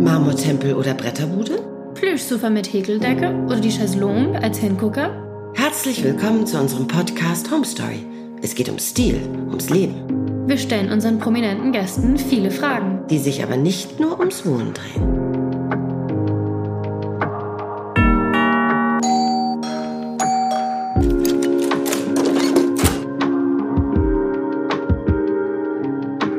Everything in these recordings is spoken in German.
Marmortempel oder Bretterbude? Plüschsofa mit Häkeldecke oder die Chaiselongue als Hingucker? Herzlich willkommen zu unserem Podcast Home Story. Es geht um Stil, ums Leben. Wir stellen unseren prominenten Gästen viele Fragen, die sich aber nicht nur ums Wohnen drehen.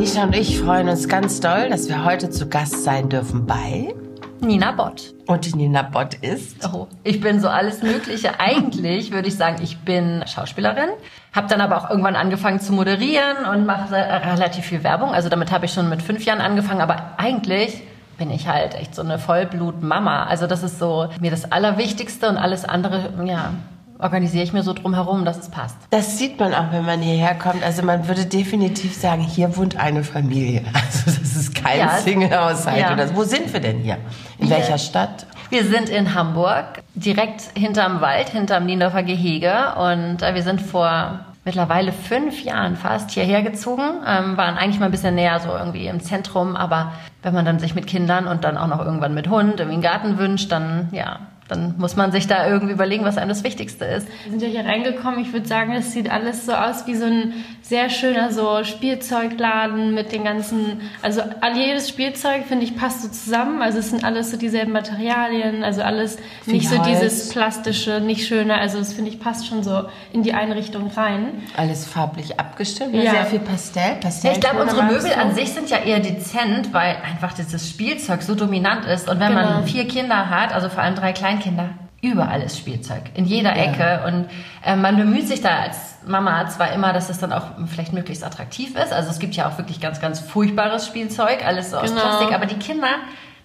Nisha und ich freuen uns ganz doll, dass wir heute zu Gast sein dürfen bei Nina Bott. Und die Nina Bott ist? Oh, ich bin so alles Mögliche. Eigentlich würde ich sagen, ich bin Schauspielerin, habe dann aber auch irgendwann angefangen zu moderieren und mache relativ viel Werbung. Also damit habe ich schon mit fünf Jahren angefangen, aber eigentlich bin ich halt echt so eine Vollblut-Mama. Also das ist so mir das Allerwichtigste und alles andere, ja, organisiere ich mir so drumherum, dass es passt. Das sieht man auch, wenn man hierher kommt. Also man würde definitiv sagen, hier wohnt eine Familie. Also das ist kein ja, Single-Haushalt. Ja. Wo sind wir denn hier? In hier. welcher Stadt? Wir sind in Hamburg, direkt hinterm Wald, hinterm Niendorfer Gehege. Und äh, wir sind vor mittlerweile fünf Jahren fast hierher gezogen, ähm, waren eigentlich mal ein bisschen näher so irgendwie im Zentrum, aber wenn man dann sich mit Kindern und dann auch noch irgendwann mit Hund irgendwie einen Garten wünscht, dann ja, dann muss man sich da irgendwie überlegen, was einem das Wichtigste ist. Wir sind ja hier reingekommen. Ich würde sagen, es sieht alles so aus wie so ein sehr schöner so Spielzeugladen mit den ganzen, also jedes Spielzeug finde ich passt so zusammen. Also es sind alles so dieselben Materialien, also alles Viel nicht Holz. so dieses plastische, nicht schöne. Also das finde ich passt schon so in die Einrichtung rein. Alles farblich abgestimmt, ja. sehr viel Pastell. Pastell ja, ich glaube, unsere Möbel an sich sind ja eher dezent, weil einfach dieses Spielzeug so dominant ist. Und wenn genau. man vier Kinder hat, also vor allem drei Kleinkinder, Kleinkinder. Überall ist Spielzeug, in jeder ja. Ecke. Und äh, man bemüht sich da als Mama zwar immer, dass es dann auch vielleicht möglichst attraktiv ist. Also es gibt ja auch wirklich ganz, ganz furchtbares Spielzeug, alles so aus genau. Plastik. Aber die Kinder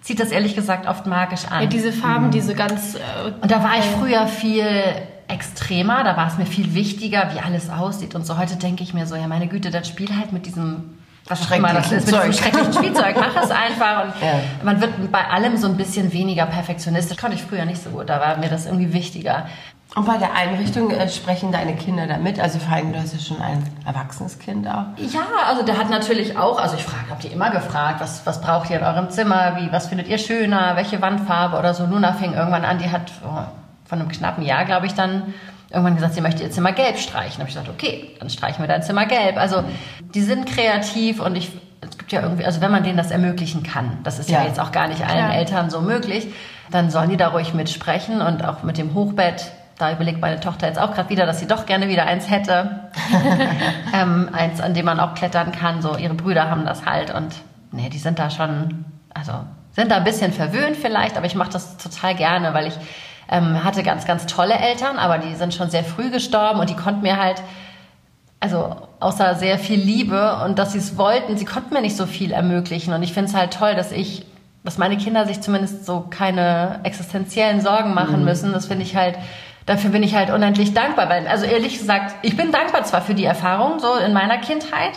zieht das ehrlich gesagt oft magisch an. Ja, diese Farben, mhm. diese ganz... Äh, und da war ich früher viel extremer, da war es mir viel wichtiger, wie alles aussieht und so. Heute denke ich mir so, ja meine Güte, das Spiel halt mit diesem was auch immer das ist, mit diesem schrecklichen Spielzeug. Mach es einfach. Und ja. man wird bei allem so ein bisschen weniger perfektionistisch. Konnte ich früher nicht so gut. Da war mir das irgendwie wichtiger. Und bei der Einrichtung äh, sprechen deine Kinder da mit? Also vor allem, du hast ja schon ein erwachsenes Kind auch. Ja, also der hat natürlich auch, also ich frage, habt ihr immer gefragt, was, was braucht ihr in eurem Zimmer? Wie, was findet ihr schöner? Welche Wandfarbe oder so? Luna fing irgendwann an, die hat oh, von einem knappen Jahr, glaube ich, dann irgendwann gesagt, sie möchte ihr Zimmer gelb streichen. Da habe ich gesagt, okay, dann streichen wir dein Zimmer gelb. Also die sind kreativ und ich, es gibt ja irgendwie, also wenn man denen das ermöglichen kann, das ist ja, ja jetzt auch gar nicht allen Klar. Eltern so möglich, dann sollen die da ruhig mitsprechen und auch mit dem Hochbett. Da überlegt meine Tochter jetzt auch gerade wieder, dass sie doch gerne wieder eins hätte. ähm, eins, an dem man auch klettern kann. So, ihre Brüder haben das halt und nee, die sind da schon, also sind da ein bisschen verwöhnt vielleicht, aber ich mache das total gerne, weil ich ähm, hatte ganz, ganz tolle Eltern, aber die sind schon sehr früh gestorben und die konnten mir halt, also außer sehr viel Liebe und dass sie es wollten, sie konnten mir nicht so viel ermöglichen. Und ich finde es halt toll, dass ich, dass meine Kinder sich zumindest so keine existenziellen Sorgen machen mhm. müssen. Das finde ich halt, dafür bin ich halt unendlich dankbar. Weil, also ehrlich gesagt, ich bin dankbar zwar für die Erfahrung so in meiner Kindheit,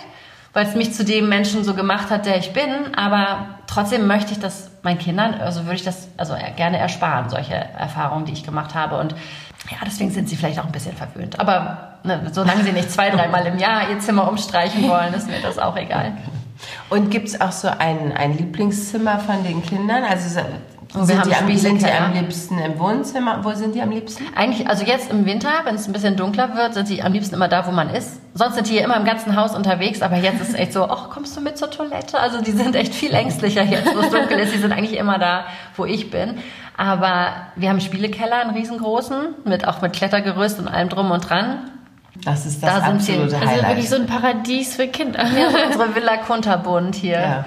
weil es mich zu dem Menschen so gemacht hat, der ich bin. Aber trotzdem möchte ich das meinen Kindern, also würde ich das also gerne ersparen, solche Erfahrungen, die ich gemacht habe. Und ja, deswegen sind sie vielleicht auch ein bisschen verwöhnt. Aber ne, solange sie nicht zwei, dreimal im Jahr ihr Zimmer umstreichen wollen, ist mir das auch egal. Und gibt es auch so ein, ein Lieblingszimmer von den Kindern? Also und sind, die am, sind die am liebsten im Wohnzimmer? Wo sind die am liebsten? Eigentlich, also jetzt im Winter, wenn es ein bisschen dunkler wird, sind die am liebsten immer da, wo man ist. Sonst sind die hier immer im ganzen Haus unterwegs, aber jetzt ist es echt so, ach, kommst du mit zur Toilette? Also die sind echt viel ängstlicher jetzt, wo es dunkel ist. Die sind eigentlich immer da, wo ich bin. Aber wir haben Spielekeller, einen riesengroßen, mit auch mit Klettergerüst und allem drum und dran. Das ist das da absolute sind Also wirklich so ein Paradies für Kinder. Ja, unsere Villa Kunterbund hier. Ja.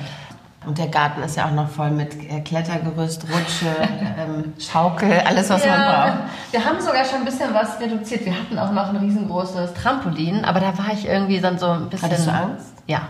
Und der Garten ist ja auch noch voll mit äh, Klettergerüst, Rutsche, ähm, Schaukel, alles, was ja, man braucht. Wir haben sogar schon ein bisschen was reduziert. Wir hatten auch noch ein riesengroßes Trampolin, aber da war ich irgendwie dann so ein bisschen. Hattest du Angst? Ja.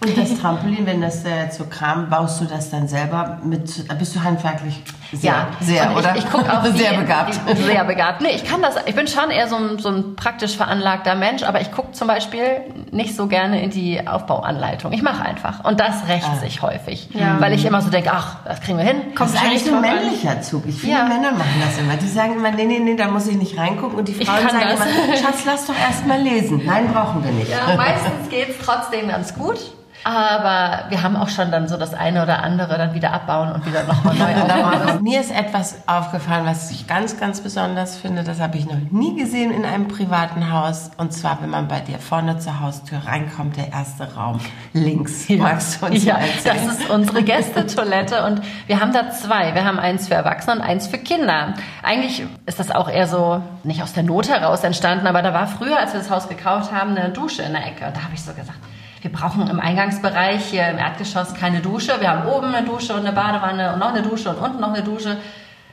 Und das Trampolin, wenn das äh, zu Kram, baust du das dann selber mit, bist du handwerklich sehr, ja, sehr, oder? Ich, ich gucke auch sehr die, begabt. Die, sehr begabt. Nee, ich kann das, ich bin schon eher so ein, so ein praktisch veranlagter Mensch, aber ich gucke zum Beispiel nicht so gerne in die Aufbauanleitung. Ich mache einfach. Und das rächt ah. sich häufig. Ja. Weil ich immer so denke, ach, das kriegen wir hin. Kommt das ist eigentlich ein männlicher an. Zug. Ich, viele ja. Männer machen das immer. Die sagen immer, nee, nee, nee, da muss ich nicht reingucken. Und die Frauen sagen das. immer, Schatz, lass doch erst mal lesen. Nein, brauchen wir nicht. Ja, meistens geht's trotzdem ganz gut. Aber wir haben auch schon dann so das eine oder andere dann wieder abbauen und wieder nochmal neu aufbauen. Mir ist etwas aufgefallen, was ich ganz, ganz besonders finde. Das habe ich noch nie gesehen in einem privaten Haus. Und zwar, wenn man bei dir vorne zur Haustür reinkommt, der erste Raum links. Ja. Magst du uns ja, erzählen? Das ist unsere Gästetoilette und wir haben da zwei. Wir haben eins für Erwachsene und eins für Kinder. Eigentlich ist das auch eher so nicht aus der Not heraus entstanden, aber da war früher, als wir das Haus gekauft haben, eine Dusche in der Ecke. Und da habe ich so gesagt, wir brauchen im Eingangsbereich hier im Erdgeschoss keine Dusche. Wir haben oben eine Dusche und eine Badewanne und noch eine Dusche und unten noch eine Dusche.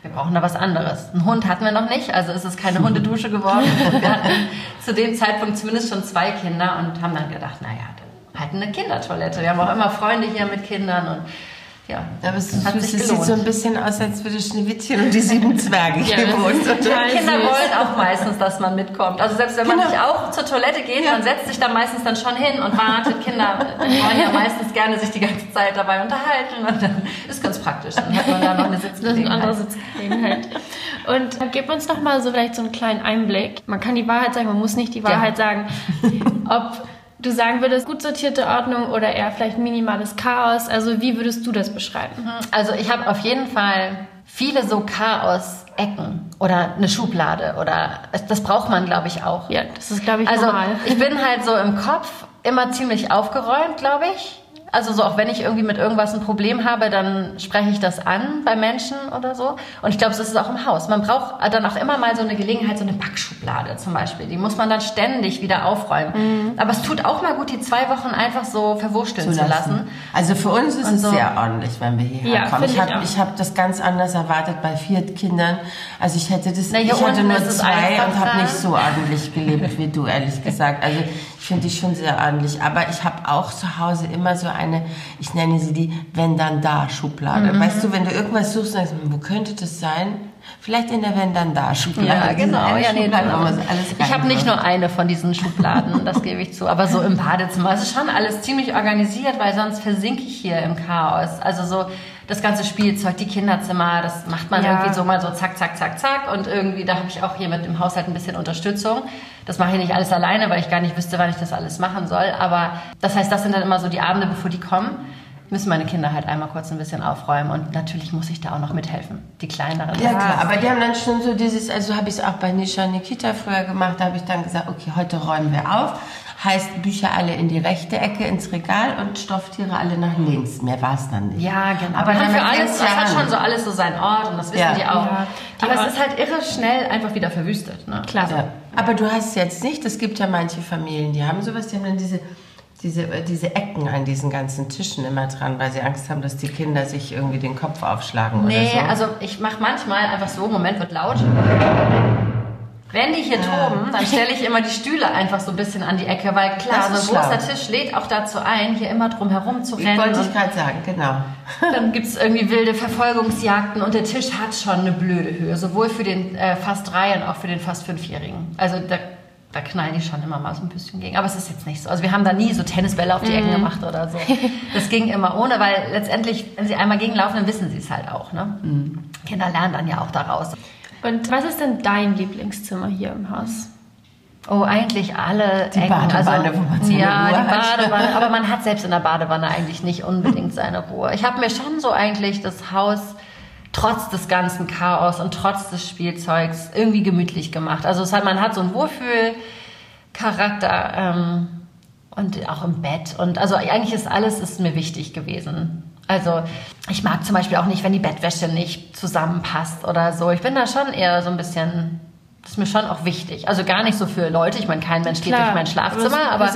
Wir brauchen da was anderes. Einen Hund hatten wir noch nicht, also ist es keine Hundedusche geworden. wir hatten zu dem Zeitpunkt zumindest schon zwei Kinder und haben dann gedacht, naja, dann halt eine Kindertoilette. Wir haben auch immer Freunde hier mit Kindern und ja, aber es, hat sich es sieht so ein bisschen aus, als würde Schneewittchen und die sieben Zwerge ja, hier wohnen. Kinder wollen auch meistens, dass man mitkommt. Also selbst wenn man genau. nicht auch zur Toilette geht, ja. man setzt sich da meistens dann schon hin und wartet. Kinder wollen ja meistens gerne sich die ganze Zeit dabei unterhalten und dann ist ganz praktisch. Dann hat man da noch eine Sitzgelegenheit. Eine andere Sitzgelegenheit. Und gib uns doch mal so vielleicht so einen kleinen Einblick. Man kann die Wahrheit sagen, man muss nicht die Wahrheit ja. sagen. Ob du sagen würdest, gut sortierte Ordnung oder eher vielleicht minimales Chaos? Also wie würdest du das beschreiben? Mhm. Also ich habe auf jeden Fall viele so Chaos-Ecken oder eine Schublade oder das braucht man, glaube ich, auch. Ja, das ist, glaube ich, also, normal. Ich bin halt so im Kopf immer ziemlich aufgeräumt, glaube ich. Also so auch wenn ich irgendwie mit irgendwas ein Problem habe, dann spreche ich das an bei Menschen oder so. Und ich glaube, das ist auch im Haus. Man braucht dann auch immer mal so eine Gelegenheit, so eine Backschublade zum Beispiel. Die muss man dann ständig wieder aufräumen. Mhm. Aber es tut auch mal gut, die zwei Wochen einfach so verwursteln zu lassen. Zu lassen. Also für uns ist Und es so. sehr ordentlich, wenn wir hierher ja, kommen. Ich habe hab das ganz anders erwartet bei vier Kindern. Also ich hätte das, Na, ich hatte nur zwei und habe nicht so ordentlich gelebt wie du, ehrlich gesagt. Also ich finde die schon sehr ordentlich. Aber ich habe auch zu Hause immer so eine, ich nenne sie die Wenn dann da Schublade. Mhm. Weißt du, wenn du irgendwas suchst, sagst du, wo könnte das sein? Vielleicht in der Wenn dann da Schublade. Ja, genau. Ja, nee, dann, alles ich habe nicht nur eine von diesen Schubladen, das gebe ich zu, aber so im Badezimmer. Es ist schon alles ziemlich organisiert, weil sonst versinke ich hier im Chaos. Also so das ganze Spielzeug, die Kinderzimmer, das macht man ja. irgendwie so mal so zack, zack, zack, zack. Und irgendwie, da habe ich auch hier mit dem Haushalt ein bisschen Unterstützung. Das mache ich nicht alles alleine, weil ich gar nicht wüsste, wann ich das alles machen soll. Aber das heißt, das sind dann immer so die Abende, bevor die kommen müssen meine Kinder halt einmal kurz ein bisschen aufräumen und natürlich muss ich da auch noch mithelfen, die kleineren. Ja klar, aber die haben dann schon so dieses, also habe ich es auch bei Nisha Nikita früher gemacht, da habe ich dann gesagt, okay, heute räumen wir auf, heißt Bücher alle in die rechte Ecke ins Regal und Stofftiere alle nach links. Mehr war es dann nicht. Ja, genau. Aber dann für alles, das hat schon so alles so seinen Ort und das wissen ja. die auch. Ja, die aber es ist halt irre schnell einfach wieder verwüstet. Ne? Klar. Ja. Aber du hast jetzt nicht, es gibt ja manche Familien, die haben sowas, die haben dann diese diese, diese Ecken an diesen ganzen Tischen immer dran, weil sie Angst haben, dass die Kinder sich irgendwie den Kopf aufschlagen nee, oder so? also ich mache manchmal einfach so, Moment, wird laut. Wenn die hier toben, dann stelle ich immer die Stühle einfach so ein bisschen an die Ecke, weil klar, so ein großer Tisch lädt auch dazu ein, hier immer drum herum zu rennen. Wollte ich gerade sagen, genau. Dann gibt es irgendwie wilde Verfolgungsjagden und der Tisch hat schon eine blöde Höhe, sowohl für den äh, fast drei und auch für den fast fünfjährigen. Also da, da knallen die schon immer mal so ein bisschen gegen. Aber es ist jetzt nicht so. Also wir haben da nie so Tennisbälle auf die Ecken mm. gemacht oder so. Das ging immer ohne, weil letztendlich, wenn sie einmal gegenlaufen, dann wissen sie es halt auch. Ne? Mm. Kinder lernen dann ja auch daraus. Und was ist denn dein Lieblingszimmer hier im Haus? Oh, eigentlich alle die Ecken. Badewanne, also, wo man seine ja, Ruhe die Badewanne. aber man hat selbst in der Badewanne eigentlich nicht unbedingt seine Ruhe. Ich habe mir schon so eigentlich das Haus trotz des ganzen Chaos und trotz des Spielzeugs irgendwie gemütlich gemacht. Also es hat, man hat so einen Wohlfühlcharakter ähm, und auch im Bett. Und also eigentlich ist alles ist mir wichtig gewesen. Also ich mag zum Beispiel auch nicht, wenn die Bettwäsche nicht zusammenpasst oder so. Ich bin da schon eher so ein bisschen, das ist mir schon auch wichtig. Also gar nicht so für Leute. Ich meine, kein Mensch geht durch mein Schlafzimmer, aber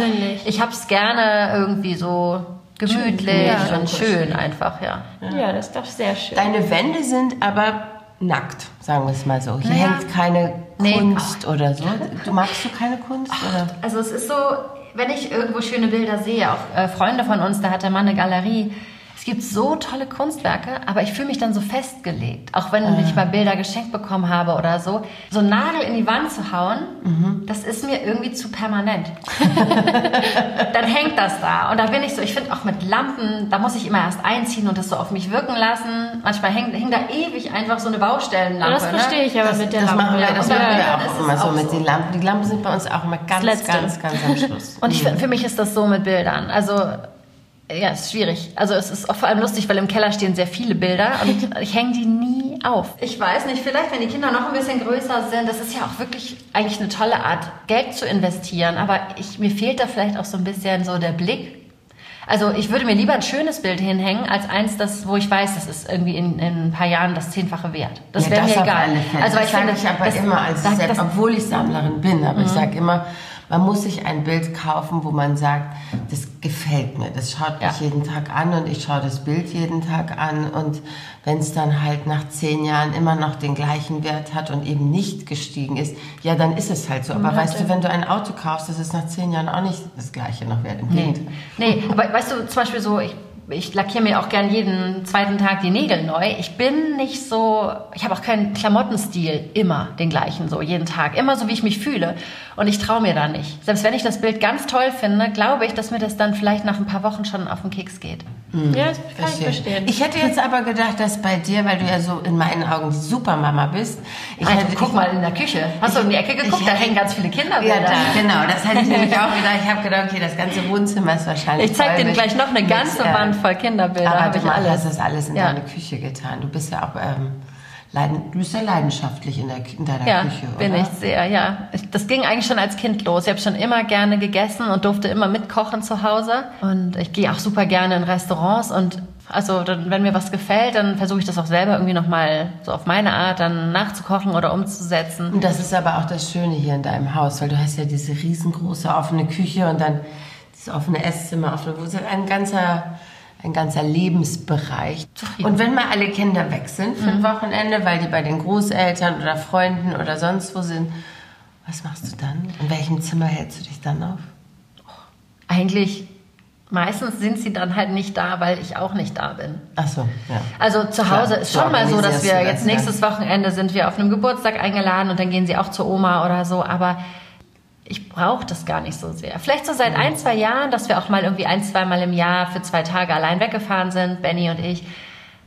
ich habe es gerne irgendwie so gemütlich ja, und schön einfach, ja. Ja, das ist doch sehr schön. Deine Wände sind aber nackt, sagen wir es mal so. Hier naja. hängt keine Kunst nee. oder so. Du magst du keine Kunst? Ach, oder? Also es ist so, wenn ich irgendwo schöne Bilder sehe, auch äh, Freunde von uns, da hat der Mann eine Galerie, gibt so tolle Kunstwerke, aber ich fühle mich dann so festgelegt. Auch wenn ah. ich mal Bilder geschenkt bekommen habe oder so. So einen Nagel in die Wand zu hauen, mhm. das ist mir irgendwie zu permanent. dann hängt das da. Und da bin ich so, ich finde auch mit Lampen, da muss ich immer erst einziehen und das so auf mich wirken lassen. Manchmal hängt, hängt da ewig einfach so eine Baustellenlampe. Das verstehe ich aber das, mit der das Lampe. Machen wir, das machen wir auch immer so mit den Lampen. Die Lampen sind bei uns auch immer ganz, ganz, ganz am Schluss. Und ich, für mich ist das so mit Bildern. Also Ja, es ist schwierig. Also es ist auch vor allem lustig, weil im Keller stehen sehr viele Bilder und ich hänge die nie auf. Ich weiß nicht, vielleicht wenn die Kinder noch ein bisschen größer sind, das ist ja auch wirklich eigentlich eine tolle Art, Geld zu investieren. Aber ich, mir fehlt da vielleicht auch so ein bisschen so der Blick. Also ich würde mir lieber ein schönes Bild hinhängen, als eins, das, wo ich weiß, das ist irgendwie in, in ein paar Jahren das Zehnfache wert. Das ja, wäre mir egal. Also das ich sage ich aber das, immer, als das, selbst, obwohl ich Sammlerin bin, aber mhm. ich sage immer, man muss sich ein Bild kaufen, wo man sagt, das gefällt mir, das schaut mich ja. jeden Tag an und ich schaue das Bild jeden Tag an und wenn es dann halt nach zehn Jahren immer noch den gleichen Wert hat und eben nicht gestiegen ist, ja, dann ist es halt so. Aber ja, weißt du, wenn du ein Auto kaufst, das ist nach zehn Jahren auch nicht das gleiche noch wert. Im nee. nee, aber weißt du, zum Beispiel so, ich ich lackiere mir auch gern jeden zweiten Tag die Nägel neu. Ich bin nicht so, ich habe auch keinen Klamottenstil immer den gleichen, so jeden Tag. Immer so, wie ich mich fühle. Und ich traue mir da nicht. Selbst wenn ich das Bild ganz toll finde, glaube ich, dass mir das dann vielleicht nach ein paar Wochen schon auf den Keks geht. Mhm. Ja, das kann Verstehe. ich verstehen. Ich hätte jetzt aber gedacht, dass bei dir, weil du ja so in meinen Augen die Supermama bist. Ich also, hätte, guck ich, mal in der Küche. Hast du in die Ecke geguckt? Ich, da hängen ganz viele Kinder. Ja, da, genau. Das hätte ich nämlich auch gedacht. Ich habe gedacht, okay, das ganze Wohnzimmer ist wahrscheinlich Ich zeige dir gleich noch eine ganze mit, Wand voll Kinderbilder. Aber du alles. hast das alles in ja. deine Küche getan. Du bist ja auch... Ähm, Leiden, du bist ja leidenschaftlich in, der, in deiner ja, Küche, oder? bin ich sehr, ja. Das ging eigentlich schon als Kind los. Ich habe schon immer gerne gegessen und durfte immer mitkochen zu Hause. Und ich gehe auch super gerne in Restaurants und also dann, wenn mir was gefällt, dann versuche ich das auch selber irgendwie nochmal so auf meine Art dann nachzukochen oder umzusetzen. Und das ist aber auch das Schöne hier in deinem Haus, weil du hast ja diese riesengroße offene Küche und dann das offene Esszimmer, offene, wo ein ganzer ein ganzer Lebensbereich. Und wenn mal alle Kinder weg sind für ein mhm. Wochenende, weil die bei den Großeltern oder Freunden oder sonst wo sind, was machst du dann? In welchem Zimmer hältst du dich dann auf? Eigentlich meistens sind sie dann halt nicht da, weil ich auch nicht da bin. Ach so, ja. Also zu Hause Klar, ist schon mal so, dass wir jetzt nächstes Wochenende sind wir auf einem Geburtstag eingeladen und dann gehen sie auch zur Oma oder so, aber ich brauche das gar nicht so sehr. Vielleicht so seit ein, zwei Jahren, dass wir auch mal irgendwie ein, zwei Mal im Jahr für zwei Tage allein weggefahren sind, Benny und ich.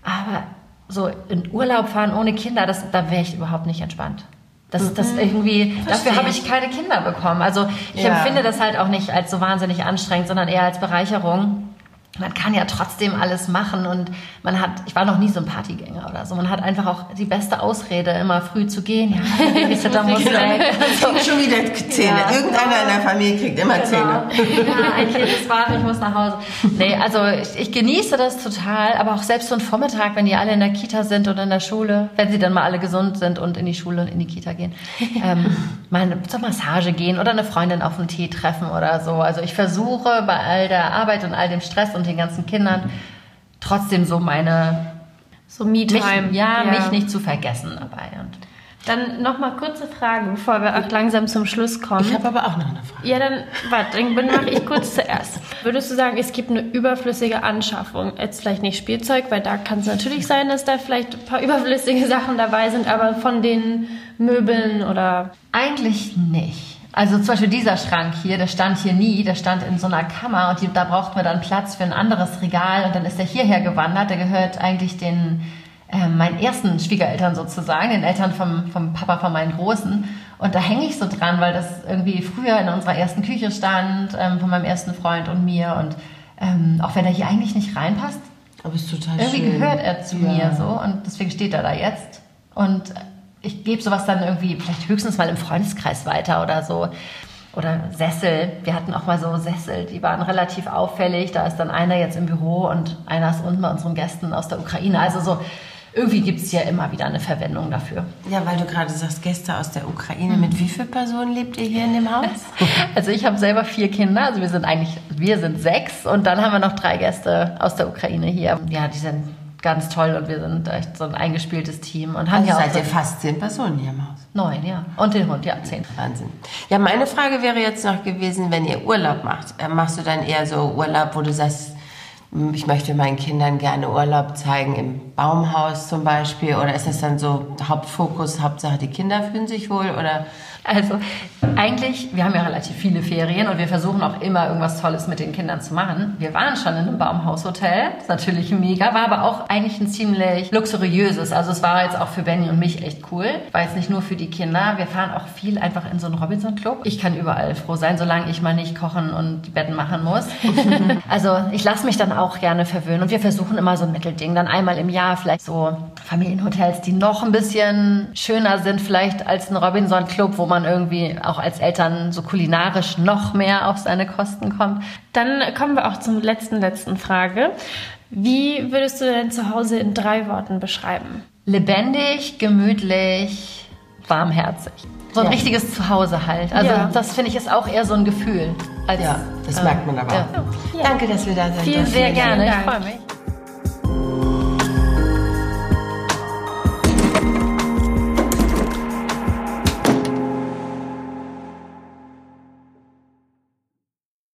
Aber so in Urlaub fahren ohne Kinder, das, da wäre ich überhaupt nicht entspannt. Das, das mhm. irgendwie, Verstehe. dafür habe ich keine Kinder bekommen. Also ich ja. empfinde das halt auch nicht als so wahnsinnig anstrengend, sondern eher als Bereicherung man kann ja trotzdem alles machen und man hat, ich war noch nie so ein Partygänger oder so, man hat einfach auch die beste Ausrede, immer früh zu gehen. Ja, ich da muss weg. So. Schon wieder Zähne. Ja. Irgendeiner in der Familie kriegt immer genau. Zähne. Ja, ein Kind ist wach, ich muss nach Hause. Nee, also ich, ich, genieße das total, aber auch selbst so ein Vormittag, wenn die alle in der Kita sind oder in der Schule, wenn sie dann mal alle gesund sind und in die Schule und in die Kita gehen, ähm, mal zur Massage gehen oder eine Freundin auf einen Tee treffen oder so. Also ich versuche bei all der Arbeit und all dem Stress und und den ganzen Kindern trotzdem so meine so Me-Time. Ja, ja, mich nicht zu vergessen dabei. Und dann noch mal kurze Frage, bevor wir auch langsam zum Schluss kommen. Ich habe aber auch noch eine Frage. Ja, dann warte, dann mache ich kurz zuerst. Würdest du sagen, es gibt eine überflüssige Anschaffung? Jetzt vielleicht nicht Spielzeug, weil da kann es natürlich sein, dass da vielleicht ein paar überflüssige Sachen dabei sind, aber von den Möbeln oder? Eigentlich nicht. Also zum Beispiel dieser Schrank hier, der stand hier nie, der stand in so einer Kammer und die, da braucht man dann Platz für ein anderes Regal und dann ist er hierher gewandert. Der gehört eigentlich den äh, meinen ersten Schwiegereltern sozusagen, den Eltern vom, vom Papa von meinen Großen. Und da hänge ich so dran, weil das irgendwie früher in unserer ersten Küche stand, ähm, von meinem ersten Freund und mir. Und ähm, auch wenn er hier eigentlich nicht reinpasst, aber ist total irgendwie schön. gehört er zu ja. mir so und deswegen steht er da jetzt. Und ich gebe sowas dann irgendwie vielleicht höchstens mal im Freundeskreis weiter oder so. Oder Sessel. Wir hatten auch mal so Sessel, die waren relativ auffällig. Da ist dann einer jetzt im Büro und einer ist unten bei unseren Gästen aus der Ukraine. Also so, irgendwie gibt es ja immer wieder eine Verwendung dafür. Ja, weil du gerade sagst, Gäste aus der Ukraine. Mit wie vielen Personen lebt ihr hier in dem Haus? Also ich habe selber vier Kinder. Also wir sind eigentlich, wir sind sechs. Und dann haben wir noch drei Gäste aus der Ukraine hier. Ja, die sind ganz toll und wir sind echt so ein eingespieltes Team. Und haben also ja seid ihr fast zehn Personen hier im Haus? Neun, ja. Und den Hund, ja, zehn. Wahnsinn. Ja, meine Frage wäre jetzt noch gewesen, wenn ihr Urlaub macht, äh, machst du dann eher so Urlaub, wo du sagst, ich möchte meinen Kindern gerne Urlaub zeigen im Baumhaus zum Beispiel? Oder ist das dann so Hauptfokus, Hauptsache die Kinder fühlen sich wohl? Oder also eigentlich, wir haben ja relativ viele Ferien und wir versuchen auch immer irgendwas Tolles mit den Kindern zu machen. Wir waren schon in einem Baumhaushotel, ist natürlich mega, war aber auch eigentlich ein ziemlich luxuriöses. Also es war jetzt auch für Benny und mich echt cool. War jetzt nicht nur für die Kinder. Wir fahren auch viel einfach in so einen Robinson Club. Ich kann überall froh sein, solange ich mal nicht kochen und die Betten machen muss. also ich lasse mich dann auch gerne verwöhnen und wir versuchen immer so ein Mittelding. Dann einmal im Jahr vielleicht so Familienhotels, die noch ein bisschen schöner sind vielleicht als ein Robinson Club, wo man irgendwie auch als Eltern so kulinarisch noch mehr auf seine Kosten kommt. Dann kommen wir auch zur letzten, letzten Frage. Wie würdest du dein Zuhause in drei Worten beschreiben? Lebendig, gemütlich, warmherzig. So ein ja. richtiges Zuhause halt. Also ja. das finde ich ist auch eher so ein Gefühl. Als, ja, das äh, merkt man aber. Ja. Danke, dass wir da sind. Vielen, sehr gerne. Ich freue mich.